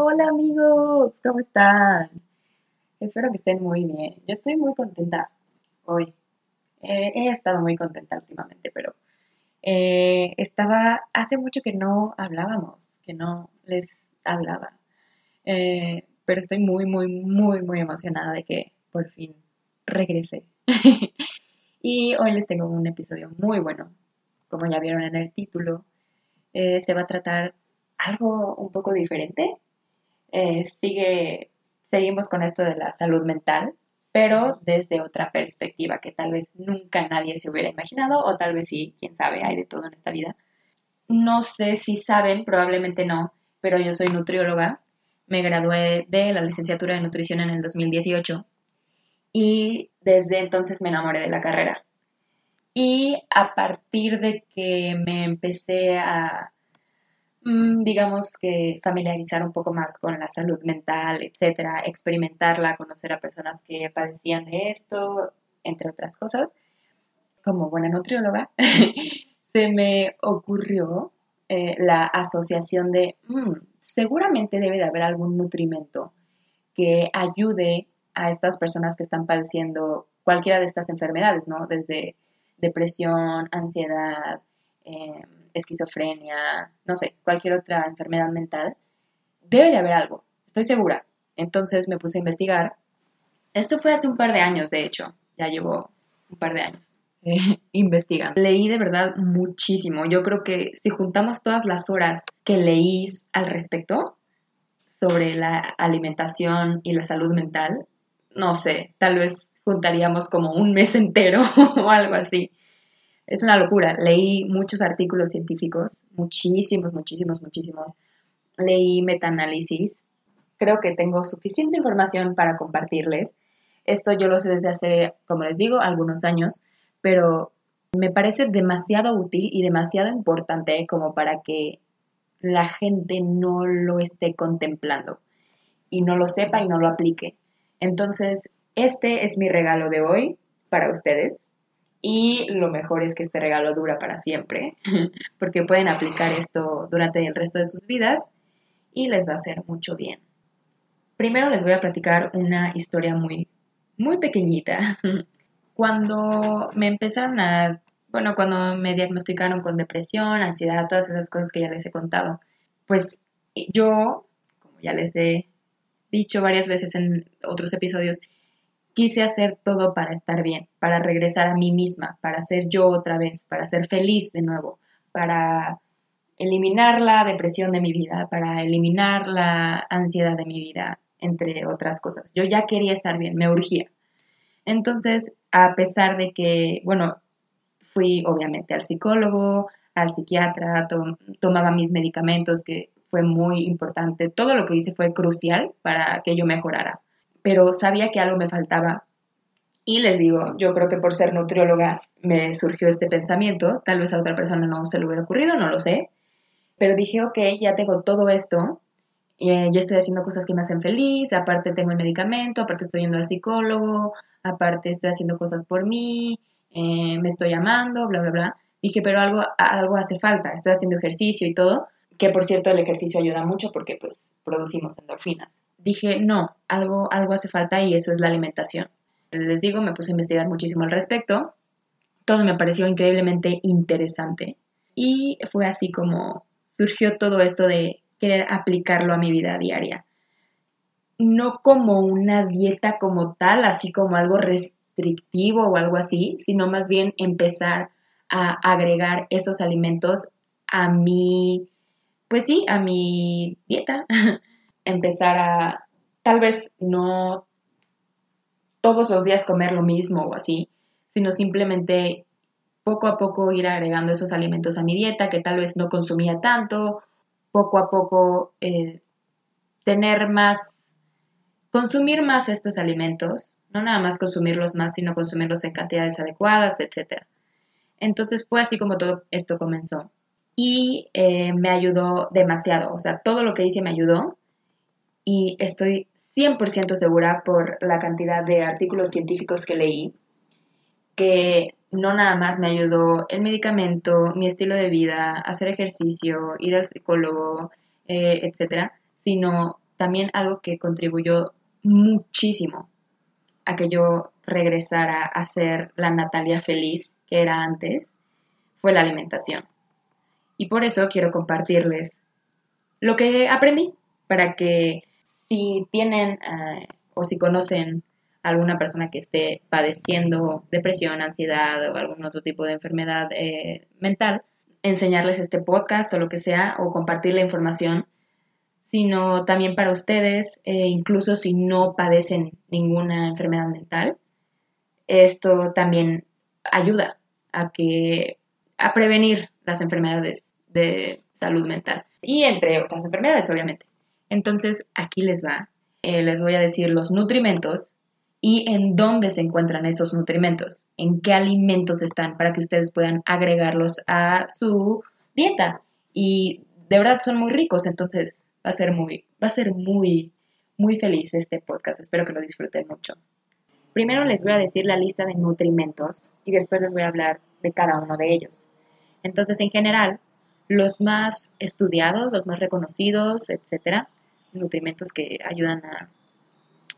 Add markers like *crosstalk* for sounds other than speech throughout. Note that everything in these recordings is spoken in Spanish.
Hola amigos, ¿cómo están? Espero que estén muy bien. Yo estoy muy contenta hoy. Eh, he estado muy contenta últimamente, pero eh, estaba, hace mucho que no hablábamos, que no les hablaba. Eh, pero estoy muy, muy, muy, muy emocionada de que por fin regrese. *laughs* y hoy les tengo un episodio muy bueno. Como ya vieron en el título, se va a tratar algo un poco diferente eh, sigue, seguimos con esto de la salud mental, pero desde otra perspectiva que tal vez nunca nadie se hubiera imaginado, o tal vez sí, quién sabe, hay de todo en esta vida. No sé si saben, probablemente no, pero yo soy nutrióloga, me gradué de la licenciatura de nutrición en el 2018 y desde entonces me enamoré de la carrera. Y a partir de que me empecé a digamos que familiarizar un poco más con la salud mental, etcétera, experimentarla, conocer a personas que padecían de esto, entre otras cosas. Como buena nutrióloga, *laughs* se me ocurrió eh, la asociación de, mm, seguramente debe de haber algún nutrimento que ayude a estas personas que están padeciendo cualquiera de estas enfermedades, ¿no? Desde depresión, ansiedad, eh, esquizofrenia, no sé, cualquier otra enfermedad mental, debe de haber algo, estoy segura. Entonces me puse a investigar. Esto fue hace un par de años, de hecho, ya llevo un par de años eh, *laughs* investigando. Leí de verdad muchísimo. Yo creo que si juntamos todas las horas que leí al respecto sobre la alimentación y la salud mental, no sé, tal vez juntaríamos como un mes entero *laughs* o algo así es una locura. Leí muchos artículos científicos, muchísimos, muchísimos, muchísimos. Leí metaanálisis. Creo que tengo suficiente información para compartirles. Esto yo lo sé desde hace, como les digo, algunos años, pero me parece demasiado útil y demasiado importante como para que la gente no lo esté contemplando y no lo sepa y no lo aplique. Entonces, este es mi regalo de hoy para ustedes. Y lo mejor es que este regalo dura para siempre, *laughs* porque pueden aplicar esto durante el resto de sus vidas y les va a hacer mucho bien. Primero les voy a platicar una historia muy, muy pequeñita. *laughs* Cuando me empezaron a, bueno, cuando me diagnosticaron con depresión, ansiedad, todas esas cosas que ya les he contado, pues yo, como ya les he dicho varias veces en otros episodios, quise hacer todo para estar bien, para regresar a mí misma, para ser yo otra vez, para ser feliz de nuevo, para eliminar la depresión de mi vida, para eliminar la ansiedad de mi vida, entre otras cosas. Yo ya quería estar bien, me urgía. Entonces, a pesar de que, bueno, fui obviamente al psicólogo, al psiquiatra, tomaba mis medicamentos, que fue muy importante. Todo lo que hice fue crucial para que yo mejorara pero sabía que algo me faltaba. Y les digo, yo creo que por ser nutrióloga me surgió este pensamiento, tal vez a otra persona no se le hubiera ocurrido, no lo sé, pero dije, ok, ya tengo todo esto, eh, ya estoy haciendo cosas que me hacen feliz, aparte tengo el medicamento, aparte estoy yendo al psicólogo, aparte estoy haciendo cosas por mí, eh, me estoy amando, bla, bla, bla. Dije, pero algo, algo hace falta, estoy haciendo ejercicio y todo, que por cierto el ejercicio ayuda mucho porque pues producimos endorfinas dije, no, algo, algo hace falta y eso es la alimentación. Les digo, me puse a investigar muchísimo al respecto. Todo me pareció increíblemente interesante. Y fue así como surgió todo esto de querer aplicarlo a mi vida diaria. No como una dieta como tal, así como algo restrictivo o algo así, sino más bien empezar a agregar esos alimentos a mi, pues sí, a mi dieta. *laughs* empezar a tal vez no todos los días comer lo mismo o así, sino simplemente poco a poco ir agregando esos alimentos a mi dieta que tal vez no consumía tanto, poco a poco eh, tener más, consumir más estos alimentos, no nada más consumirlos más, sino consumirlos en cantidades adecuadas, etc. Entonces fue así como todo esto comenzó. Y eh, me ayudó demasiado, o sea, todo lo que hice me ayudó y estoy 100% segura por la cantidad de artículos científicos que leí que no nada más me ayudó el medicamento, mi estilo de vida, hacer ejercicio, ir al psicólogo, eh, etcétera, sino también algo que contribuyó muchísimo a que yo regresara a ser la Natalia feliz que era antes, fue la alimentación. Y por eso quiero compartirles lo que aprendí para que si tienen eh, o si conocen alguna persona que esté padeciendo depresión, ansiedad o algún otro tipo de enfermedad eh, mental, enseñarles este podcast o lo que sea o compartir la información, sino también para ustedes, eh, incluso si no padecen ninguna enfermedad mental, esto también ayuda a que a prevenir las enfermedades de salud mental y entre otras enfermedades, obviamente. Entonces, aquí les va. Eh, les voy a decir los nutrimentos y en dónde se encuentran esos nutrimentos, en qué alimentos están para que ustedes puedan agregarlos a su dieta. Y de verdad son muy ricos, entonces va a ser muy, va a ser muy, muy feliz este podcast. Espero que lo disfruten mucho. Primero les voy a decir la lista de nutrimentos y después les voy a hablar de cada uno de ellos. Entonces, en general, los más estudiados, los más reconocidos, etcétera, nutrimentos que ayudan a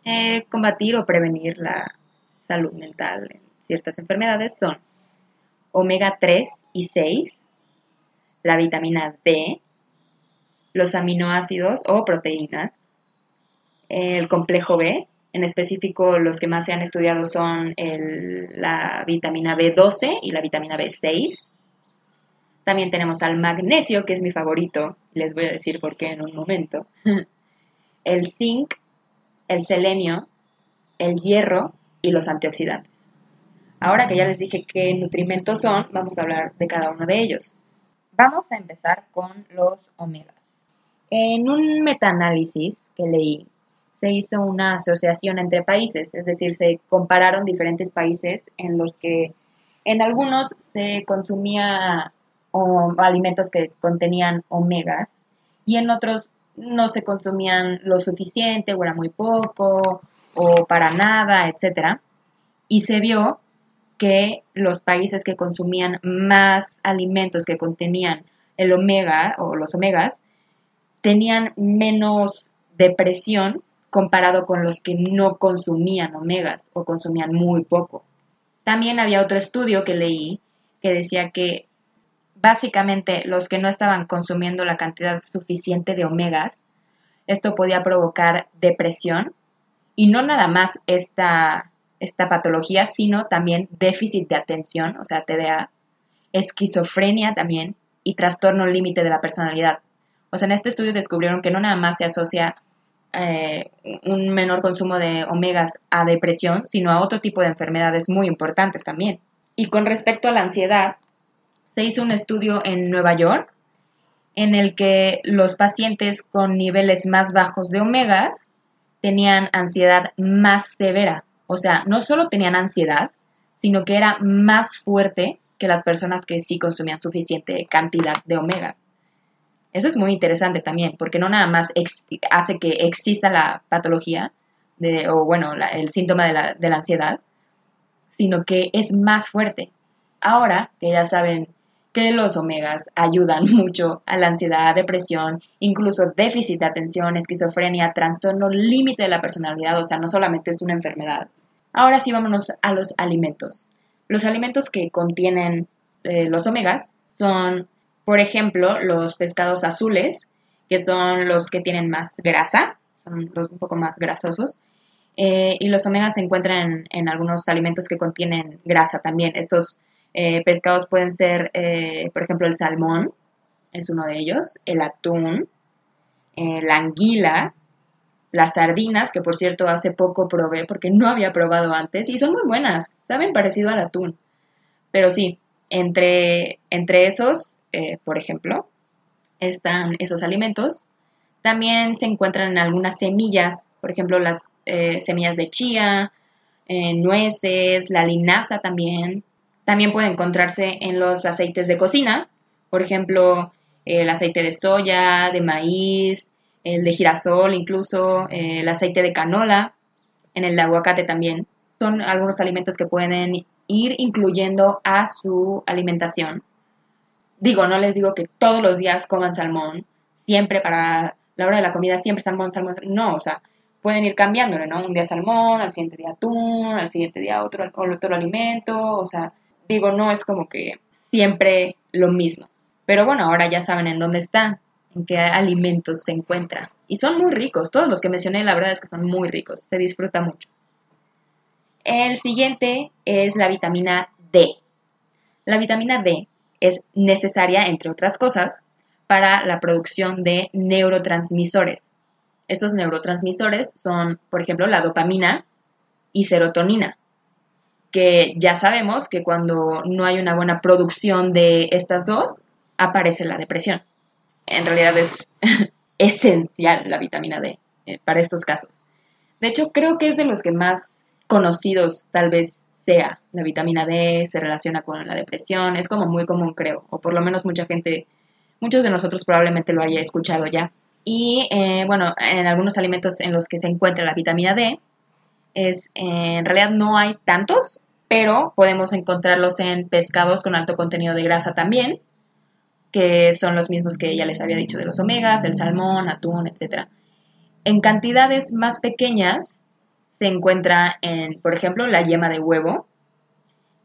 eh, combatir o prevenir la salud mental en ciertas enfermedades son omega 3 y 6, la vitamina D, los aminoácidos o proteínas, el complejo B, en específico los que más se han estudiado son la vitamina B12 y la vitamina B6. También tenemos al magnesio, que es mi favorito, les voy a decir por qué en un momento. *laughs* El zinc, el selenio, el hierro y los antioxidantes. Ahora que ya les dije qué nutrimentos son, vamos a hablar de cada uno de ellos. Vamos a empezar con los omegas. En un metaanálisis que leí, se hizo una asociación entre países, es decir, se compararon diferentes países en los que en algunos se consumía alimentos que contenían omegas y en otros no se consumían lo suficiente o era muy poco o para nada, etc. Y se vio que los países que consumían más alimentos que contenían el omega o los omegas tenían menos depresión comparado con los que no consumían omegas o consumían muy poco. También había otro estudio que leí que decía que básicamente los que no estaban consumiendo la cantidad suficiente de omegas, esto podía provocar depresión y no nada más esta, esta patología, sino también déficit de atención, o sea, TDA, esquizofrenia también y trastorno límite de la personalidad. O sea, en este estudio descubrieron que no nada más se asocia eh, un menor consumo de omegas a depresión, sino a otro tipo de enfermedades muy importantes también. Y con respecto a la ansiedad, se hizo un estudio en Nueva York en el que los pacientes con niveles más bajos de omegas tenían ansiedad más severa. O sea, no solo tenían ansiedad, sino que era más fuerte que las personas que sí consumían suficiente cantidad de omegas. Eso es muy interesante también, porque no nada más hace que exista la patología, de, o bueno, el síntoma de la, de la ansiedad, sino que es más fuerte. Ahora que ya saben que los omegas ayudan *laughs* mucho a la ansiedad, depresión, incluso déficit de atención, esquizofrenia, trastorno límite de la personalidad, o sea, no solamente es una enfermedad. Ahora sí vámonos a los alimentos. Los alimentos que contienen eh, los omegas son, por ejemplo, los pescados azules, que son los que tienen más grasa, son los un poco más grasosos. Eh, y los omegas se encuentran en, en algunos alimentos que contienen grasa también. Estos eh, pescados pueden ser, eh, por ejemplo, el salmón, es uno de ellos, el atún, eh, la anguila, las sardinas, que por cierto hace poco probé porque no había probado antes y son muy buenas, saben parecido al atún. Pero sí, entre, entre esos, por ejemplo, están esos alimentos. También se encuentran algunas semillas, por ejemplo, las semillas de chía, nueces, la linaza también, también puede encontrarse en los aceites de cocina, por ejemplo, el aceite de soya, de maíz, el de girasol, incluso el aceite de canola, en el aguacate también. Son algunos alimentos que pueden ir incluyendo a su alimentación. Digo, no les digo que todos los días coman salmón, siempre para la hora de la comida siempre salmón, salmón, no, o sea, pueden ir cambiándolo, ¿no? Un día salmón, al siguiente día atún, al siguiente día otro, otro alimento, o sea, digo, no es como que siempre lo mismo. Pero bueno, ahora ya saben en dónde están, en qué alimentos se encuentran. Y son muy ricos, todos los que mencioné, la verdad es que son muy ricos, se disfruta mucho. El siguiente es la vitamina D. La vitamina D es necesaria, entre otras cosas, para la producción de neurotransmisores. Estos neurotransmisores son, por ejemplo, la dopamina y serotonina, que ya sabemos que cuando no hay una buena producción de estas dos, aparece la depresión. En realidad es *laughs* esencial la vitamina D eh, para estos casos. De hecho, creo que es de los que más conocidos tal vez sea la vitamina D, se relaciona con la depresión, es como muy común creo, o por lo menos mucha gente, muchos de nosotros probablemente lo haya escuchado ya. Y eh, bueno, en algunos alimentos en los que se encuentra la vitamina D, es, en realidad no hay tantos, pero podemos encontrarlos en pescados con alto contenido de grasa también, que son los mismos que ya les había dicho de los omegas, el salmón, atún, etc. En cantidades más pequeñas se encuentra en, por ejemplo, la yema de huevo,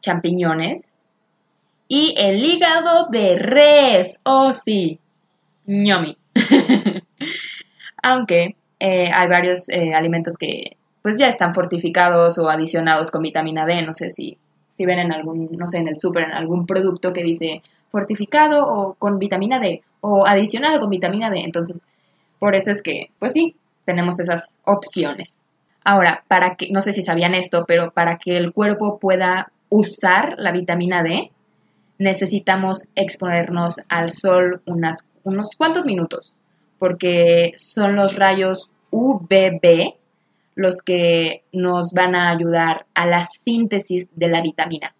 champiñones y el hígado de res. Oh, sí, ñomi. *laughs* Aunque eh, hay varios eh, alimentos que pues ya están fortificados o adicionados con vitamina D. No sé si, si ven en algún, no sé, en el súper, en algún producto que dice fortificado o con vitamina D o adicionado con vitamina D. Entonces, por eso es que, pues sí, tenemos esas opciones. Ahora, para que, no sé si sabían esto, pero para que el cuerpo pueda usar la vitamina D, necesitamos exponernos al sol unas, unos cuantos minutos, porque son los rayos UVB los que nos van a ayudar a la síntesis de la vitamina.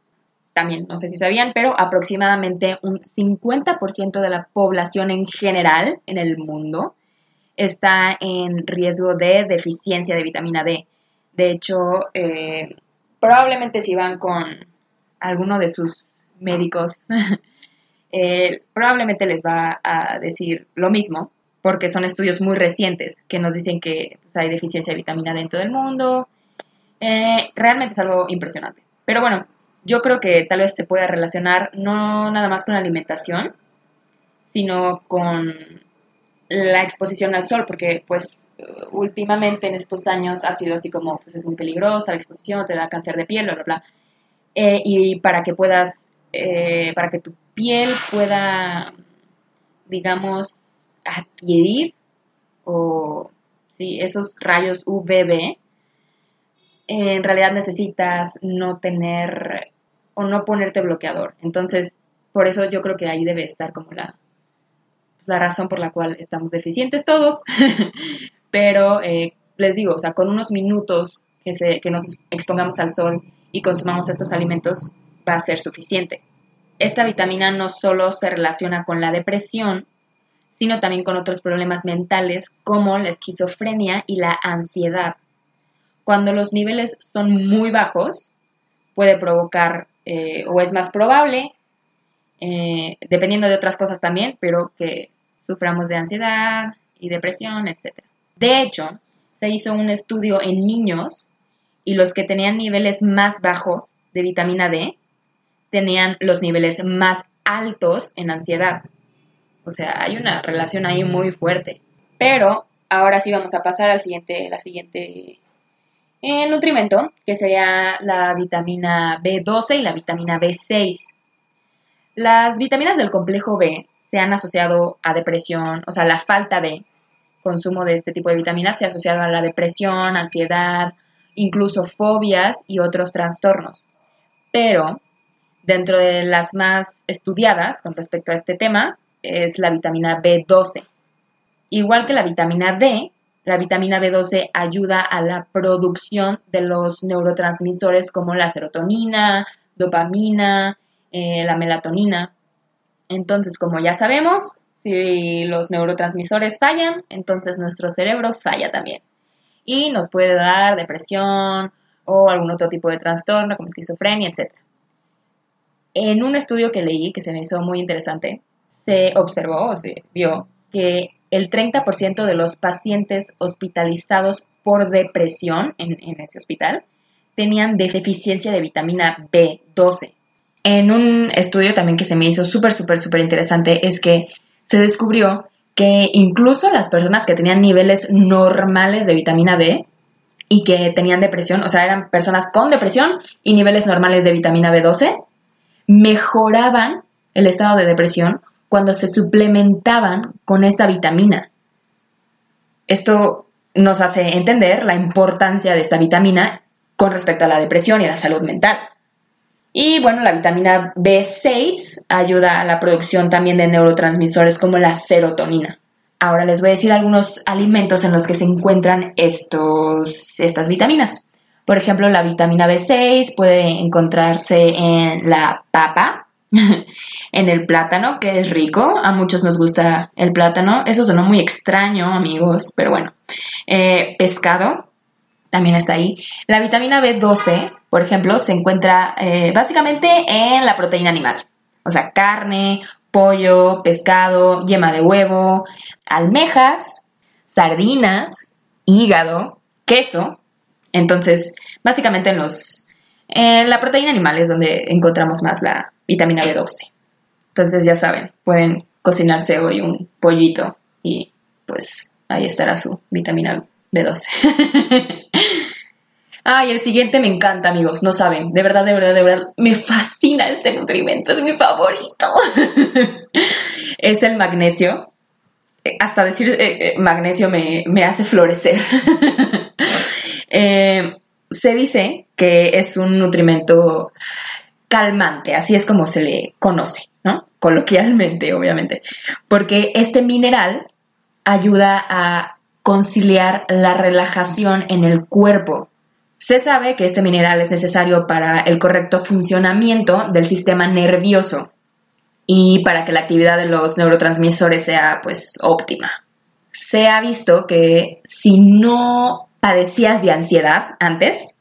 También, no sé si sabían, pero aproximadamente un 50% de la población en general en el mundo está en riesgo de deficiencia de vitamina D. De hecho, eh, probablemente si van con alguno de sus médicos, *laughs* eh, probablemente les va a decir lo mismo, porque son estudios muy recientes que nos dicen que pues, hay deficiencia de vitamina D en todo el mundo. Eh, realmente es algo impresionante. Pero bueno, yo creo que tal vez se pueda relacionar no nada más con la alimentación, sino con la exposición al sol, porque pues últimamente en estos años ha sido así como, pues es muy peligrosa la exposición, te da cáncer de piel, bla, bla, bla. Eh, y para que puedas, eh, para que tu piel pueda, digamos, adquirir o sí, esos rayos UVB, en realidad necesitas no tener o no ponerte bloqueador. Entonces, por eso yo creo que ahí debe estar como la, pues, la razón por la cual estamos deficientes todos. *laughs* Pero eh, les digo, o sea, con unos minutos que, se, que nos expongamos al sol y consumamos estos alimentos va a ser suficiente. Esta vitamina no solo se relaciona con la depresión, sino también con otros problemas mentales como la esquizofrenia y la ansiedad. Cuando los niveles son muy bajos, puede provocar, eh, o es más probable, eh, dependiendo de otras cosas también, pero que suframos de ansiedad y depresión, etc. De hecho, se hizo un estudio en niños y los que tenían niveles más bajos de vitamina D tenían los niveles más altos en ansiedad. O sea, hay una relación ahí muy fuerte. Pero ahora sí vamos a pasar al siguiente, la siguiente eh, nutrimento, que sería la vitamina B12 y la vitamina B6. Las vitaminas del complejo B se han asociado a depresión, o sea, la falta de consumo de este tipo de vitaminas se ha asociado a la depresión, ansiedad, incluso fobias y otros trastornos. Pero dentro de las más estudiadas con respecto a este tema es la vitamina B12. Igual que la vitamina D, la vitamina B12 ayuda a la producción de los neurotransmisores como la serotonina, dopamina, eh, la melatonina. Entonces, como ya sabemos, si los neurotransmisores fallan, entonces nuestro cerebro falla también. Y nos puede dar depresión o algún otro tipo de trastorno como esquizofrenia, etc. En un estudio que leí, que se me hizo muy interesante, se observó o se vio que el 30% de los pacientes hospitalizados por depresión en, en ese hospital tenían deficiencia de vitamina B12. En un estudio también que se me hizo súper, súper, súper interesante es que se descubrió que incluso las personas que tenían niveles normales de vitamina D y que tenían depresión, o sea, eran personas con depresión y niveles normales de vitamina B12, mejoraban el estado de depresión cuando se suplementaban con esta vitamina. Esto nos hace entender la importancia de esta vitamina con respecto a la depresión y a la salud mental. Y bueno, la vitamina B6 ayuda a la producción también de neurotransmisores como la serotonina. Ahora les voy a decir algunos alimentos en los que se encuentran estos, estas vitaminas. Por ejemplo, la vitamina B6 puede encontrarse en la papa, *laughs* en el plátano, que es rico. A muchos nos gusta el plátano. Eso sonó muy extraño, amigos, pero bueno. Eh, pescado, también está ahí. La vitamina B12, por ejemplo, se encuentra eh, básicamente en la proteína animal. O sea, carne, pollo, pescado, yema de huevo, almejas, sardinas, hígado, queso. Entonces, básicamente en los en la proteína animal es donde encontramos más la vitamina B12. Entonces, ya saben, pueden cocinarse hoy un pollito y pues ahí estará su vitamina B12. *laughs* Ay, el siguiente me encanta, amigos. No saben. De verdad, de verdad, de verdad. Me fascina este nutrimento. Es mi favorito. *laughs* es el magnesio. Hasta decir eh, eh, magnesio me, hace florecer. *laughs* Eh, se dice que es un nutrimento calmante, así es como se le conoce, ¿no? Coloquialmente, obviamente. Porque este mineral ayuda a conciliar la relajación en el cuerpo se sabe que este mineral es necesario para el correcto funcionamiento del sistema nervioso y para que la actividad de los neurotransmisores sea pues óptima. Se ha visto que si no padecías de ansiedad antes,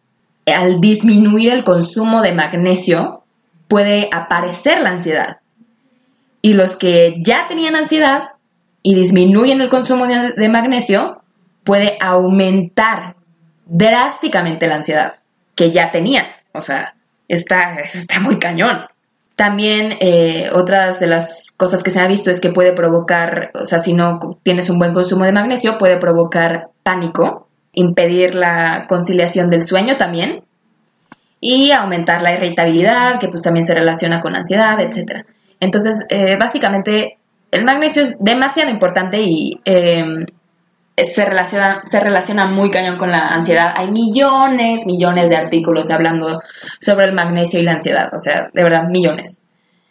al disminuir el consumo de magnesio puede aparecer la ansiedad. Y los que ya tenían ansiedad y disminuyen el consumo de, magnesio, puede aumentar drásticamente la ansiedad que ya tenían. O sea, está, eso está muy cañón. También eh, otras de las cosas que se ha visto es que puede provocar, o sea, si no tienes un buen consumo de magnesio, puede provocar pánico, impedir la conciliación del sueño también y aumentar la irritabilidad, que pues también se relaciona con ansiedad, etc. Entonces, eh, básicamente, el magnesio es demasiado importante y eh, se relaciona, se relaciona muy cañón con la ansiedad. Hay millones, millones de artículos hablando sobre el magnesio y la ansiedad, o sea, de verdad, millones.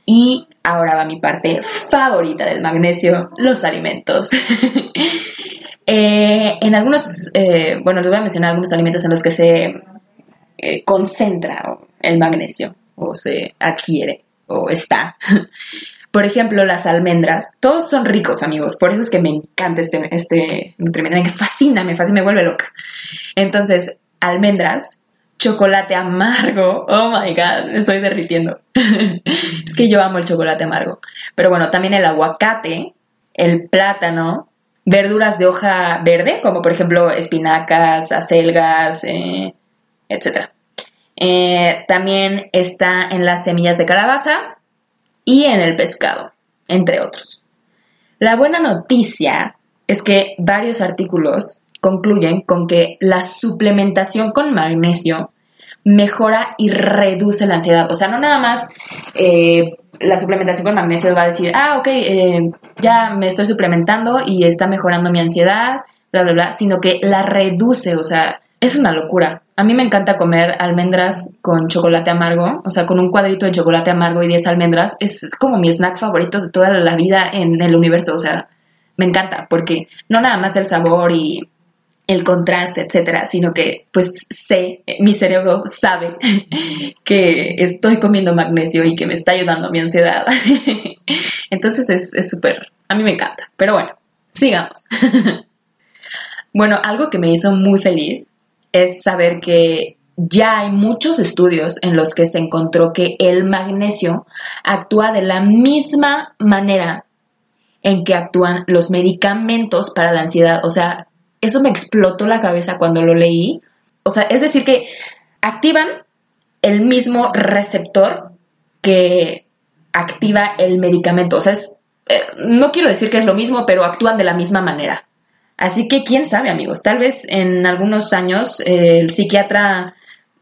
Y ahora va mi parte favorita del magnesio, los alimentos. *laughs* Eh, en algunos, eh, bueno, les voy a mencionar algunos alimentos en los que se eh, concentra el magnesio, o se adquiere, o está. *laughs* Por ejemplo, las almendras. Todos son ricos, amigos. Por eso es que me encanta este, este nutrimento. Me fascina, me fascina, me vuelve loca. Entonces, almendras, chocolate amargo. Oh my god, me estoy derritiendo. *laughs* es que yo amo el chocolate amargo. Pero bueno, también el aguacate, el plátano, verduras de hoja verde, como por ejemplo espinacas, acelgas, eh, etc. Eh, también está en las semillas de calabaza, y en el pescado, entre otros. La buena noticia es que varios artículos concluyen con que la suplementación con magnesio mejora y reduce la ansiedad. O sea, no nada más eh, la suplementación con magnesio va a decir, ah, ok, eh, ya me estoy suplementando y está mejorando mi ansiedad, bla, bla, bla, sino que la reduce, o sea, es una locura. A mí me encanta comer almendras con chocolate amargo, o sea, con un cuadrito de chocolate amargo y 10 almendras. Es, como mi snack favorito de toda la vida en el universo, o sea, me encanta porque no nada más el sabor y el contraste, etcétera, sino que pues sé, mi cerebro sabe *laughs* que estoy comiendo magnesio y que me está ayudando mi ansiedad. *laughs* Entonces es súper, a mí me encanta. Pero bueno, sigamos. *laughs* bueno, algo que me hizo muy feliz es saber que ya hay muchos estudios en los que se encontró que el magnesio actúa de la misma manera en que actúan los medicamentos para la ansiedad. O sea, eso me explotó la cabeza cuando lo leí. O sea, es decir, que activan el mismo receptor que activa el medicamento. O sea, eh, no quiero decir que es lo mismo, pero actúan de la misma manera. Así que quién sabe, amigos, tal vez en algunos años eh, el psiquiatra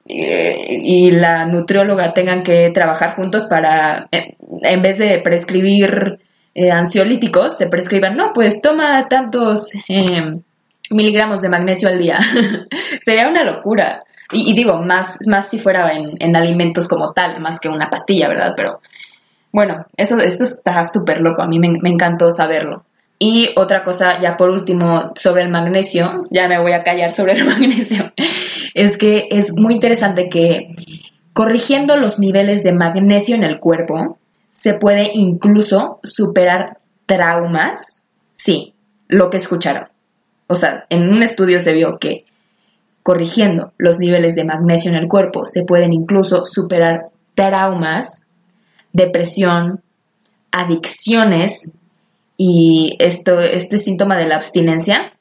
eh, y la nutrióloga tengan que trabajar juntos para, en vez de prescribir ansiolíticos, te prescriban, no, pues toma tantos miligramos de magnesio al día. *laughs* Sería una locura. Y, digo, más, más si fuera en, en, alimentos como tal, más que una pastilla, ¿verdad? Pero bueno, eso, esto está súper loco, a mí me, encantó saberlo. Y otra cosa, ya por último, sobre el magnesio, ya me voy a callar sobre el *laughs* magnesio, es que es muy interesante que corrigiendo los niveles de magnesio en el cuerpo, se puede incluso superar traumas. Sí, lo que escucharon. O sea, en un estudio se vio que corrigiendo los niveles de magnesio en el cuerpo se pueden incluso superar traumas depresión, adicciones y esto, este síntoma de la abstinencia.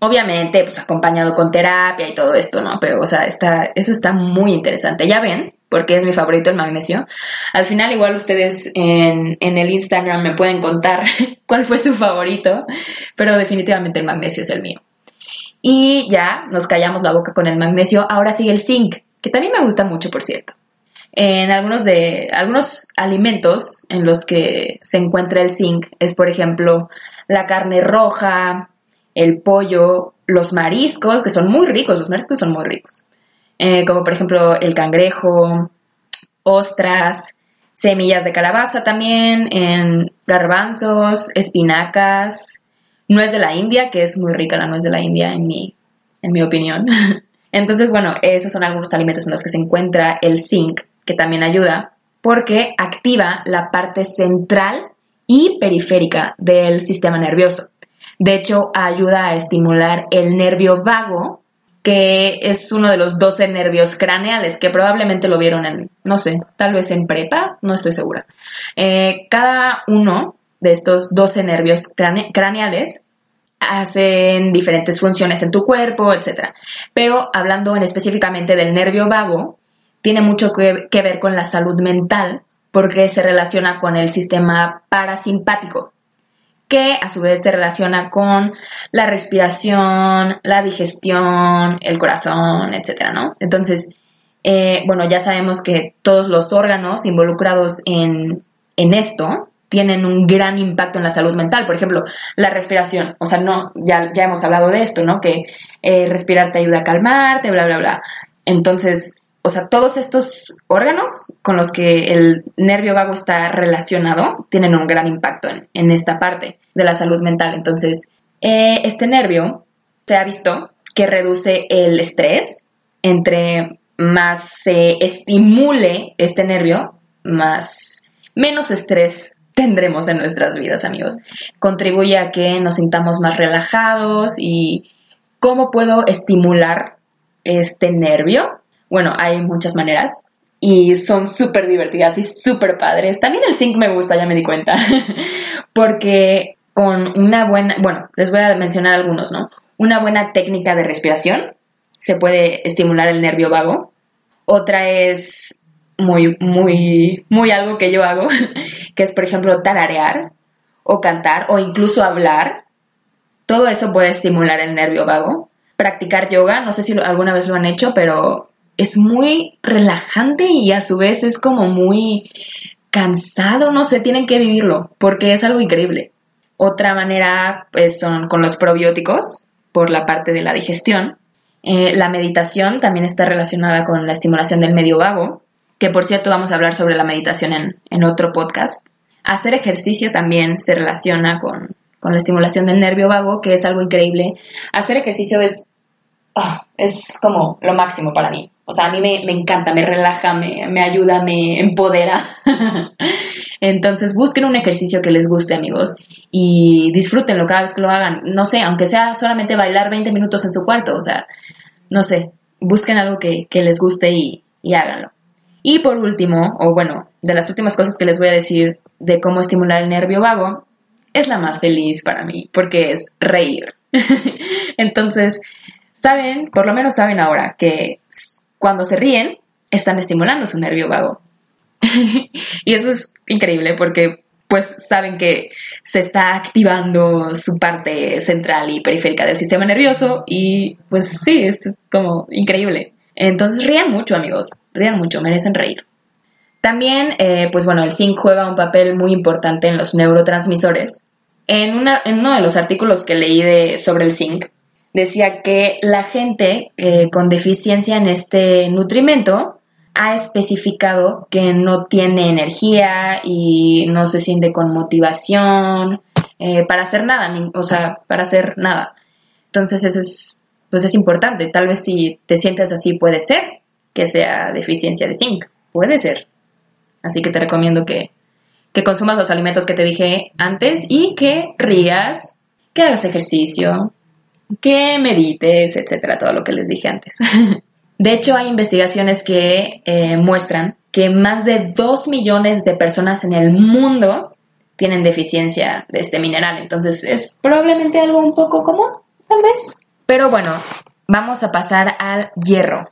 Obviamente, pues acompañado con terapia y todo esto, ¿no? Pero, o sea, está, eso está muy interesante. Ya ven, porque es mi favorito el magnesio. Al final, igual ustedes en, en el Instagram me pueden contar *laughs* cuál fue su favorito, pero definitivamente el magnesio es el mío. Y ya nos callamos la boca con el magnesio. Ahora sigue el zinc, que también me gusta mucho, por cierto en algunos de algunos alimentos en los que se encuentra el zinc es por ejemplo la carne roja, el pollo, los mariscos que son muy ricos, los mariscos son muy ricos, eh, como por ejemplo el cangrejo, ostras, semillas de calabaza también, en garbanzos, espinacas, nuez de la India que es muy rica la nuez de la India en mi en mi opinión. *laughs* Entonces, bueno, esos son algunos alimentos en los que se encuentra el zinc que también ayuda, porque activa la parte central y periférica del sistema nervioso. De hecho, ayuda a estimular el nervio vago, que es uno de los 12 nervios craneales, que probablemente lo vieron en, no sé, tal vez en prepa, no estoy segura. Eh, cada uno de estos 12 nervios craneales hacen diferentes funciones en tu cuerpo, etc. Pero hablando en específicamente del nervio vago, tiene mucho que, ver con la salud mental porque se relaciona con el sistema parasimpático, que a su vez se relaciona con la respiración, la digestión, el corazón, etcétera, ¿no? Entonces, eh, bueno, ya sabemos que todos los órganos involucrados en, esto tienen un gran impacto en la salud mental. Por ejemplo, la respiración. O sea, no, ya, ya hemos hablado de esto, ¿no? Que eh, respirar te ayuda a calmarte, bla, bla, bla. Entonces, o sea, todos estos órganos con los que el nervio vago está relacionado tienen un gran impacto en, esta parte de la salud mental. Entonces, eh, este nervio se ha visto que reduce el estrés. Entre más se estimule este nervio, más menos estrés tendremos en nuestras vidas, amigos. Contribuye a que nos sintamos más relajados y cómo puedo estimular este nervio bueno, hay muchas maneras y son súper divertidas y súper padres. También el zinc me gusta, ya me di cuenta, *laughs* porque con una buena, bueno, les voy a mencionar algunos, ¿no? Una buena técnica de respiración se puede estimular el nervio vago. Otra es muy, muy, muy algo que yo hago, *laughs* que es, por ejemplo, tararear o cantar o incluso hablar. Todo eso puede estimular el nervio vago. Practicar yoga, no sé si alguna vez lo han hecho, pero es muy relajante y a su vez es como muy cansado, no sé, tienen que vivirlo porque es algo increíble. Otra manera pues son con los probióticos por la parte de la digestión. Eh, la meditación también está relacionada con la estimulación del medio vago, que por cierto vamos a hablar sobre la meditación en, en otro podcast. Hacer ejercicio también se relaciona con, con la estimulación del nervio vago, que es algo increíble. Hacer ejercicio es Ah, es como lo máximo para mí. O sea, a mí me, encanta, me relaja, me, ayuda, me empodera. *laughs* Entonces busquen un ejercicio que les guste, amigos, y disfrútenlo cada vez que lo hagan. No sé, aunque sea solamente bailar 20 minutos en su cuarto, o sea, no sé, busquen algo que, les guste y, y háganlo. Y por último, o bueno, de las últimas cosas que les voy a decir de cómo estimular el nervio vago, es la más feliz para mí porque es reír. *laughs* Entonces, saben, por lo menos saben ahora que cuando se ríen, están estimulando su nervio vago. *laughs* y eso es increíble porque pues saben que se está activando su parte central y periférica del sistema nervioso y pues sí, esto es como increíble. Entonces rían mucho amigos, rían mucho, merecen reír. También, eh, pues bueno, el zinc juega un papel muy importante en los neurotransmisores. En, uno de los artículos que leí de, sobre el zinc, decía que la gente eh, con deficiencia en este nutrimento ha especificado que no tiene energía y no se siente con motivación eh, para hacer nada, o sea, para hacer nada. Entonces eso es, pues es importante. Tal vez si te sientes así puede ser que sea deficiencia de zinc, puede ser. Así que te recomiendo que, que consumas los alimentos que te dije antes y que rías, que hagas ejercicio, que medites, etcétera, todo lo que les dije antes. *laughs* De hecho, hay investigaciones que eh, muestran que más de 2 millones de personas en el mundo tienen deficiencia de este mineral. Entonces es probablemente algo un poco común, tal vez. Pero bueno, vamos a pasar al hierro.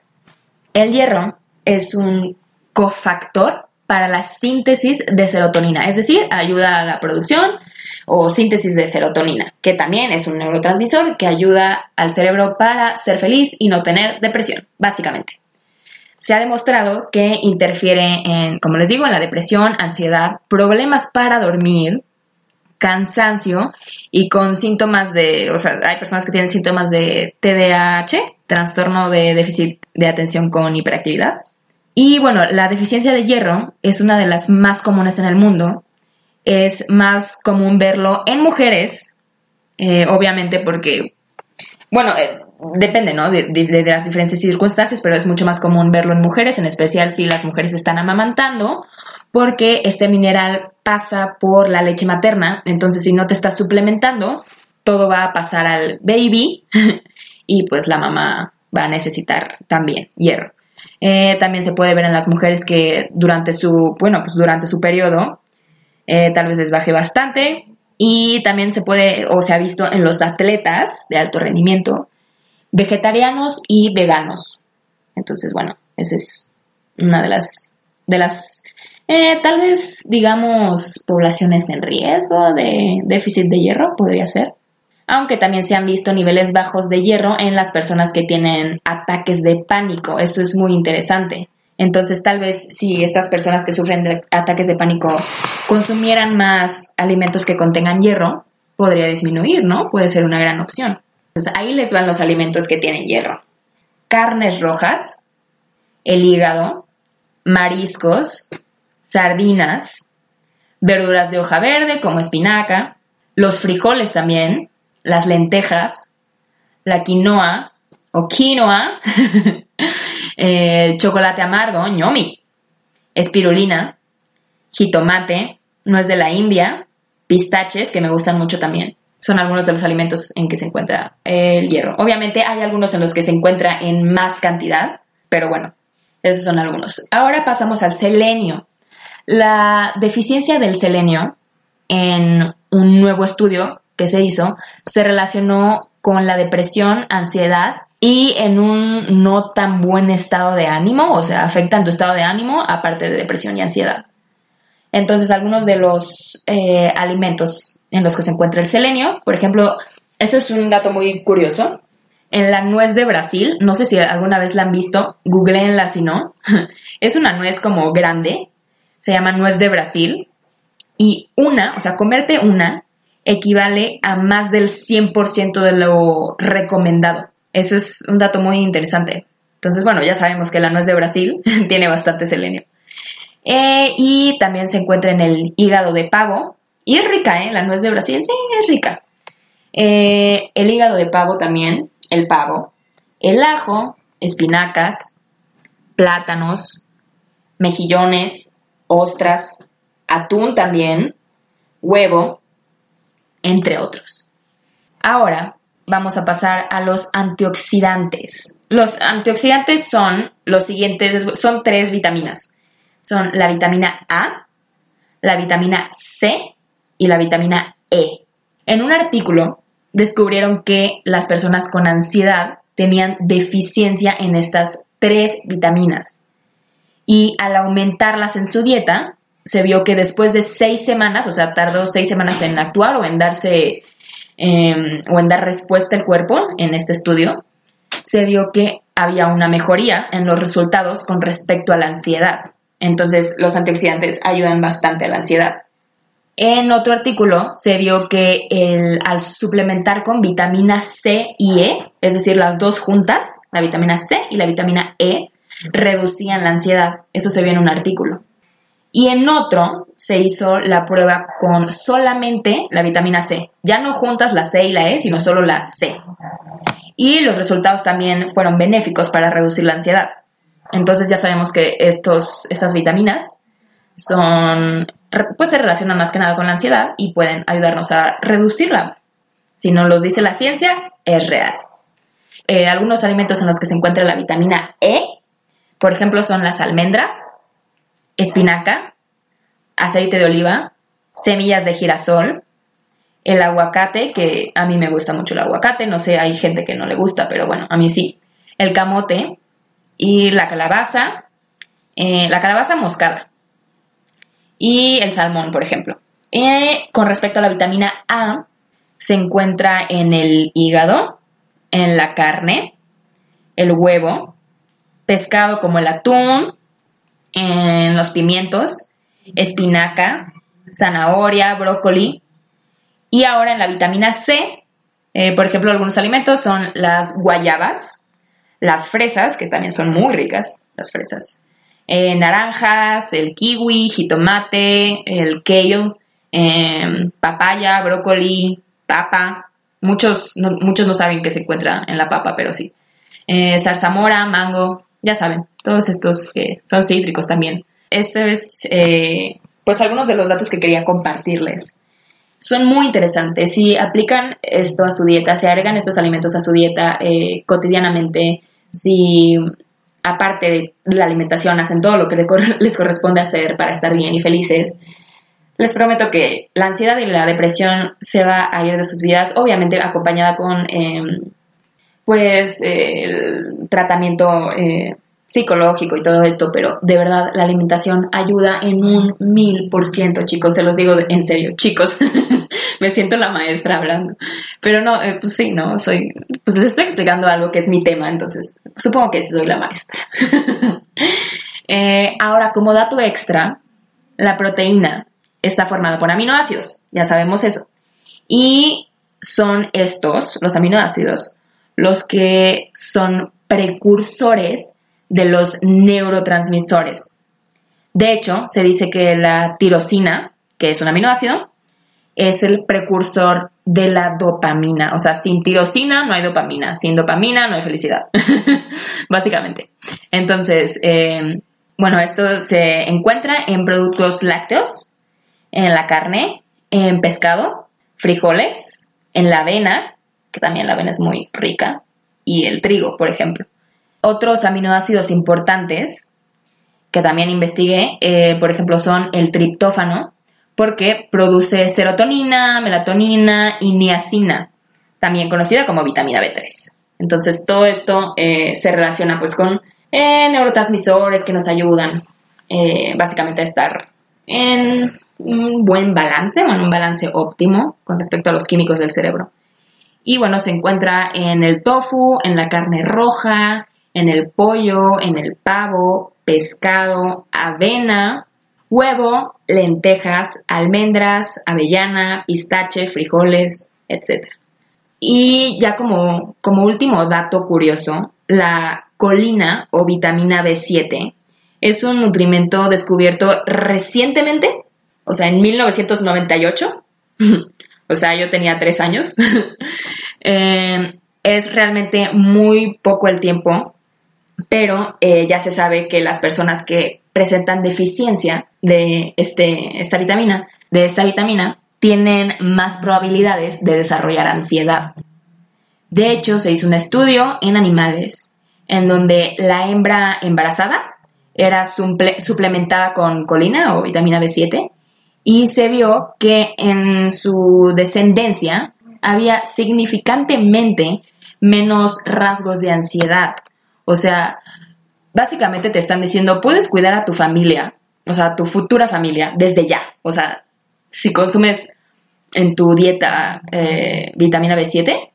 El hierro es un cofactor para la síntesis de serotonina, es decir, ayuda a la producción o síntesis de serotonina, que también es un neurotransmisor que ayuda al cerebro para ser feliz y no tener depresión, básicamente. Se ha demostrado que interfiere en, como les digo, en la depresión, ansiedad, problemas para dormir, cansancio y con síntomas de, o sea, hay personas que tienen síntomas de TDAH, trastorno de déficit de atención con hiperactividad. Y bueno, la deficiencia de hierro es una de las más comunes en el mundo es más común verlo en mujeres, eh, obviamente porque, bueno, eh, depende, ¿no? De, las diferentes circunstancias, pero es mucho más común verlo en mujeres, en especial si las mujeres están amamantando, porque este mineral pasa por la leche materna, entonces si no te estás suplementando, todo va a pasar al baby *laughs* y pues la mamá va a necesitar también hierro. Eh, también se puede ver en las mujeres que durante su, bueno, pues durante su periodo eh, tal vez les baje bastante. Y también se puede, o se ha visto en los atletas de alto rendimiento, vegetarianos y veganos. Entonces, bueno, esa es una de las, de las eh, tal vez, digamos, poblaciones en riesgo de déficit de hierro, podría ser. Aunque también se han visto niveles bajos de hierro en las personas que tienen ataques de pánico. Eso es muy interesante. Entonces, tal vez si estas personas que sufren de ataques de pánico consumieran más alimentos que contengan hierro, podría disminuir, ¿no? Puede ser una gran opción. Entonces, ahí les van los alimentos que tienen hierro. Carnes rojas, el hígado, mariscos, sardinas, verduras de hoja verde como espinaca, los frijoles también, las lentejas, la quinoa o quinoa, *laughs* el chocolate amargo, ñomi, espirulina, jitomate, nuez de la India, pistaches, que me gustan mucho también. Son algunos de los alimentos en que se encuentra el hierro. Obviamente hay algunos en los que se encuentra en más cantidad, pero bueno, esos son algunos. Ahora pasamos al selenio. La deficiencia del selenio en un nuevo estudio que se hizo se relacionó con la depresión, ansiedad y en un no tan buen estado de ánimo, o sea, afectan tu estado de ánimo aparte de depresión y ansiedad. Entonces, algunos de los eh, alimentos en los que se encuentra el selenio, por ejemplo, esto es un dato muy curioso. En la nuez de Brasil, no sé si alguna vez la han visto, googleenla si no, *laughs* es una nuez como grande, se llama nuez de Brasil, y una, o sea, comerte una equivale a más del 100% de lo recomendado. Eso es un dato muy interesante. Entonces, bueno, ya sabemos que la nuez de Brasil *laughs* tiene bastante selenio. Eh, y también se encuentra en el hígado de pavo. Y es rica, ¿eh? La nuez de Brasil, sí, es rica. Eh, el hígado de pavo también, el pavo. El ajo, espinacas, plátanos, mejillones, ostras, atún también, huevo, entre otros. Ahora, vamos a pasar a los antioxidantes. Los antioxidantes son los siguientes, son tres vitaminas. Son la vitamina A, la vitamina C y la vitamina E. En un artículo descubrieron que las personas con ansiedad tenían deficiencia en estas tres vitaminas. Y al aumentarlas en su dieta, se vio que después de seis semanas, o sea, tardó seis semanas en actuar o en darse em, o en dar respuesta al cuerpo en este estudio, se vio que había una mejoría en los resultados con respecto a la ansiedad. Entonces, los antioxidantes ayudan bastante a la ansiedad. En otro artículo se vio que al suplementar con vitamina C y E, es decir, las dos juntas, la vitamina C y la vitamina E, reducían la ansiedad. Eso se vio en un artículo. Y en otro se hizo la prueba con solamente la vitamina C. Ya no juntas la C y la E, sino solo la C. Y los resultados también fueron benéficos para reducir la ansiedad. Entonces ya sabemos que estos, estas vitaminas son, pues se relacionan más que nada con la ansiedad y pueden ayudarnos a reducirla. Si no los dice la ciencia, es real. Eh, algunos alimentos en los que se encuentra la vitamina E, por ejemplo, son las almendras, espinaca, aceite de oliva, semillas de girasol, el aguacate, que a mí me gusta mucho el aguacate, no sé, hay gente que no le gusta, pero bueno, a mí sí, el camote y la calabaza, eh, la calabaza moscada y el salmón, por ejemplo. Eh, con respecto a la vitamina A, se encuentra en el hígado, en la carne, el huevo, pescado como el atún, en los pimientos, espinaca, zanahoria, brócoli. Y ahora en la vitamina C, eh, por ejemplo, algunos alimentos son las guayabas, las fresas, que también son muy ricas, las fresas, eh, naranjas, el kiwi, jitomate, el kale, em, papaya, brócoli, papa. Muchos no, muchos no saben que se encuentra en la papa, pero sí. Eh, zarzamora, mango, ya saben, todos estos que son cítricos también. Eso es, eh, pues, algunos de los datos que quería compartirles. Son muy interesantes. Si aplican esto a su dieta, si agregan estos alimentos a su dieta eh, cotidianamente, si aparte de la alimentación hacen todo lo que les corresponde hacer para estar bien y felices, les prometo que la ansiedad y la depresión se va a ir de sus vidas, obviamente acompañada con em, pues el tratamiento eh, psicológico y todo esto, pero de verdad la alimentación ayuda en un mil por ciento, chicos, se los digo en serio, chicos, *laughs* me siento la maestra hablando, pero no, eh, pues sí, no, soy, pues les estoy explicando algo que es mi tema, entonces supongo que soy la maestra. *laughs* Eh, ahora, como dato extra, la proteína está formada por aminoácidos, ya sabemos eso, y son estos, los aminoácidos, los que son precursores de los neurotransmisores. De hecho, se dice que la tirosina, que es un aminoácido, es el precursor de la dopamina. O sea, sin tirosina no hay dopamina, sin dopamina no hay felicidad, *laughs* básicamente. Entonces, em, bueno, esto se encuentra en productos lácteos, en la carne, en pescado, frijoles, en la avena, que también la avena es muy rica, y el trigo, por ejemplo. Otros aminoácidos importantes que también investigué, eh, por ejemplo, son el triptófano, porque produce serotonina, melatonina y niacina, también conocida como vitamina B3. Entonces, todo esto eh, se relaciona pues con eh, neurotransmisores que nos ayudan básicamente a estar en un buen balance, o en un balance óptimo con respecto a los químicos del cerebro. Y bueno, se encuentra en el tofu, en la carne roja, en el pollo, en el pavo, pescado, avena, huevo, lentejas, almendras, avellana, pistache, frijoles, etc. Y ya como, como último dato curioso, la colina o vitamina B7 es un nutrimento descubierto recientemente, o sea, en 1998. *laughs* o sea, yo tenía tres años, *laughs* eh, es realmente muy poco el tiempo, pero eh, ya se sabe que las personas que presentan deficiencia de este, esta vitamina, de esta vitamina, tienen más probabilidades de desarrollar ansiedad. De hecho, se hizo un estudio en animales en donde la hembra embarazada era suplementada con colina o vitamina B7 y se vio que en su descendencia había significantemente menos rasgos de ansiedad. O sea, básicamente te están diciendo, puedes cuidar a tu familia, o sea, tu futura familia, desde ya. O sea, si consumes en tu dieta eh, vitamina B7,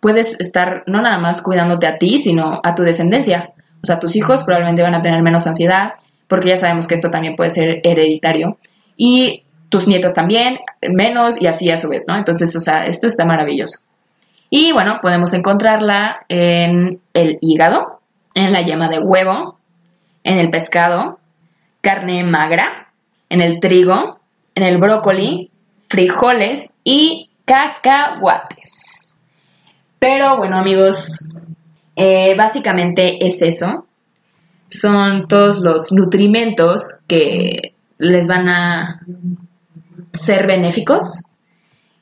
puedes estar no nada más cuidándote a ti, sino a tu descendencia. O sea, tus hijos probablemente van a tener menos ansiedad, porque ya sabemos que esto también puede ser hereditario. Y tus nietos también, menos, y así a su vez, ¿no? Entonces, o sea, esto está maravilloso. Y bueno, podemos encontrarla en el hígado, en la yema de huevo, en el pescado, carne magra, en el trigo, en el brócoli, frijoles y cacahuates. Pero bueno amigos, eh, básicamente es eso. Son todos los nutrimentos que les van a ser benéficos.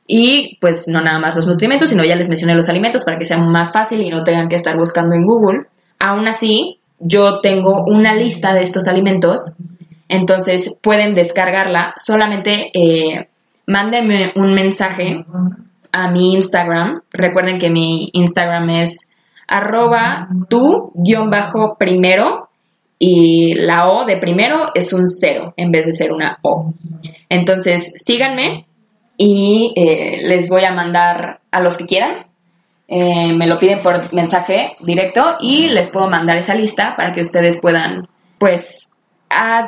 Y pues no nada más los nutrimentos, sino ya les mencioné los alimentos para que sea más fácil y no tengan que estar buscando en Google. Aún así, yo tengo una lista de estos alimentos, entonces pueden descargarla. Solamente eh, mándenme un mensaje a mi Instagram. Recuerden que mi Instagram es arroba tu guion bajo primero y la O de primero es un cero en vez de ser una O. Entonces, síganme y eh, les voy a mandar a los que quieran. Eh, me lo piden por mensaje directo y les puedo mandar esa lista para que ustedes puedan, pues,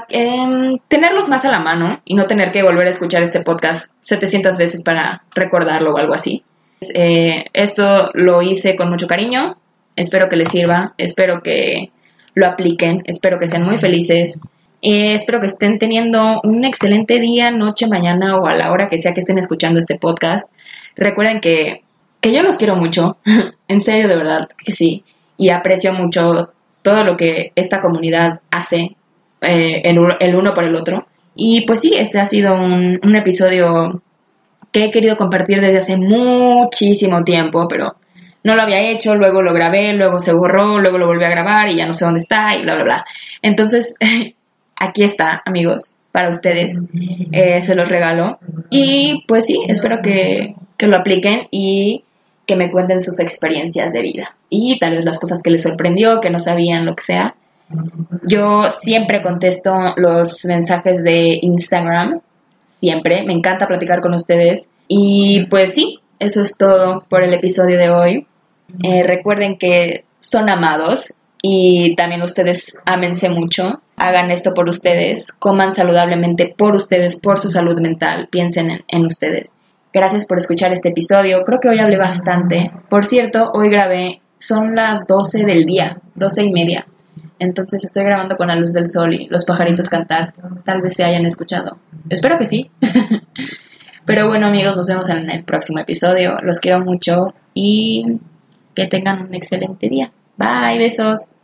em, tenerlos más a la mano y no tener que volver a escuchar este podcast 700 veces para recordarlo o algo así. Eh, esto lo hice con mucho cariño. Espero que les sirva. Espero que lo apliquen. Espero que sean muy felices. Eh, espero que estén teniendo un excelente día, noche, mañana o a la hora que sea que estén escuchando este podcast. Recuerden que, que yo los quiero mucho, *laughs* en serio, de verdad que sí, y aprecio mucho todo lo que esta comunidad hace eh, el, uno por el otro. Y pues sí, este ha sido un, episodio que he querido compartir desde hace muchísimo tiempo, pero no lo había hecho, luego lo grabé, luego se borró, luego lo volví a grabar y ya no sé dónde está y bla, bla, bla. Entonces, *laughs* aquí está, amigos, para ustedes. Eh, se los regalo. Y pues sí, espero que, que lo apliquen y que me cuenten sus experiencias de vida y tal vez las cosas que les sorprendió, que no sabían, lo que sea. Yo siempre contesto los mensajes de Instagram, siempre, me encanta platicar con ustedes y pues sí, eso es todo por el episodio de hoy. Eh, recuerden que son amados y también ustedes ámense mucho, hagan esto por ustedes, coman saludablemente por ustedes, por su salud mental, piensen en, ustedes. Gracias por escuchar este episodio, creo que hoy hablé bastante. Por cierto, hoy grabé, son las 12 del día, 12 y media. Entonces estoy grabando con la luz del sol y los pajaritos cantar. Tal vez se hayan escuchado. Espero que sí. *laughs* Pero bueno amigos, nos vemos en el próximo episodio. Los quiero mucho y que tengan un excelente día. Bye, besos.